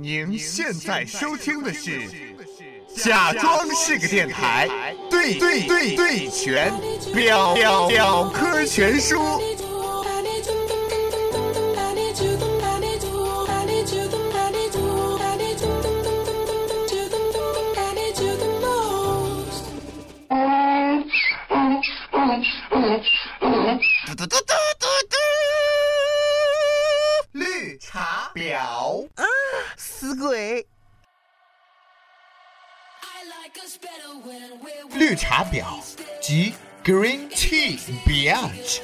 您现在收听的是《假装是个电台》，对对对对全表表表科全书。嘟嘟嘟嘟嘟嘟，绿茶婊。绿茶婊即 Green Tea Bitch，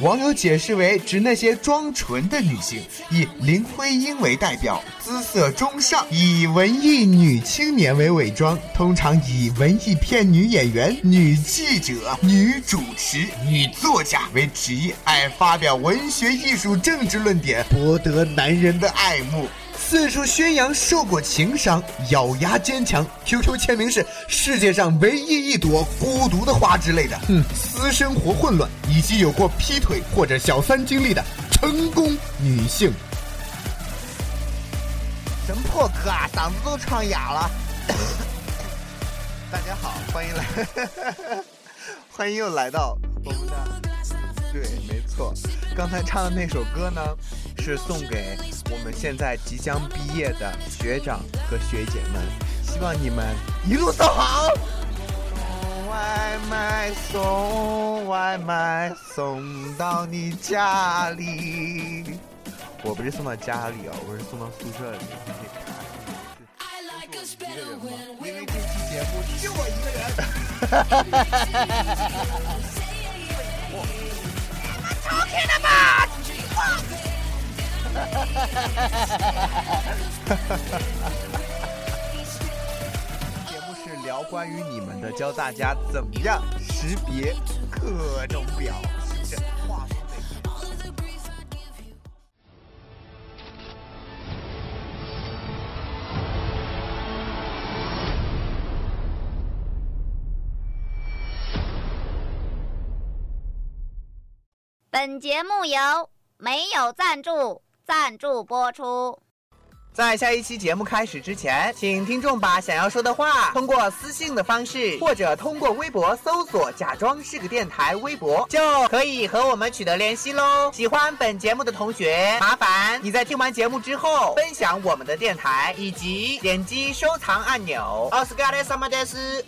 网友解释为指那些装纯的女性，以林徽因为代表，姿色中上，以文艺女青年为伪装，通常以文艺片女演员、女记者、女主持、女作家为职业，爱发表文学、艺术、政治论点，博得男人的爱慕。四处宣扬受过情伤，咬牙坚强。QQ 签名是世界上唯一一朵孤独的花之类的。嗯，私生活混乱，以及有过劈腿或者小三经历的成功女性。什么破歌啊，嗓子都唱哑了。大家好，欢迎来，欢迎又来到我们的。对，没错，刚才唱的那首歌呢，是送给我们现在即将毕业的学长和学姐们，希望你们一路走好。送外卖，送外卖，送到你家里。我不是送到家里哦，我是送到宿舍里。一个人吗？因为这期节目就我一个人。节目是聊关于你们的，教大家怎么样识别各种表，是不是？画风本节目由没有赞助赞助播出。在下一期节目开始之前，请听众把想要说的话通过私信的方式，或者通过微博搜索“假装是个电台”微博，就可以和我们取得联系喽。喜欢本节目的同学，麻烦你在听完节目之后分享我们的电台，以及点击收藏按钮。奥斯卡的萨马德斯。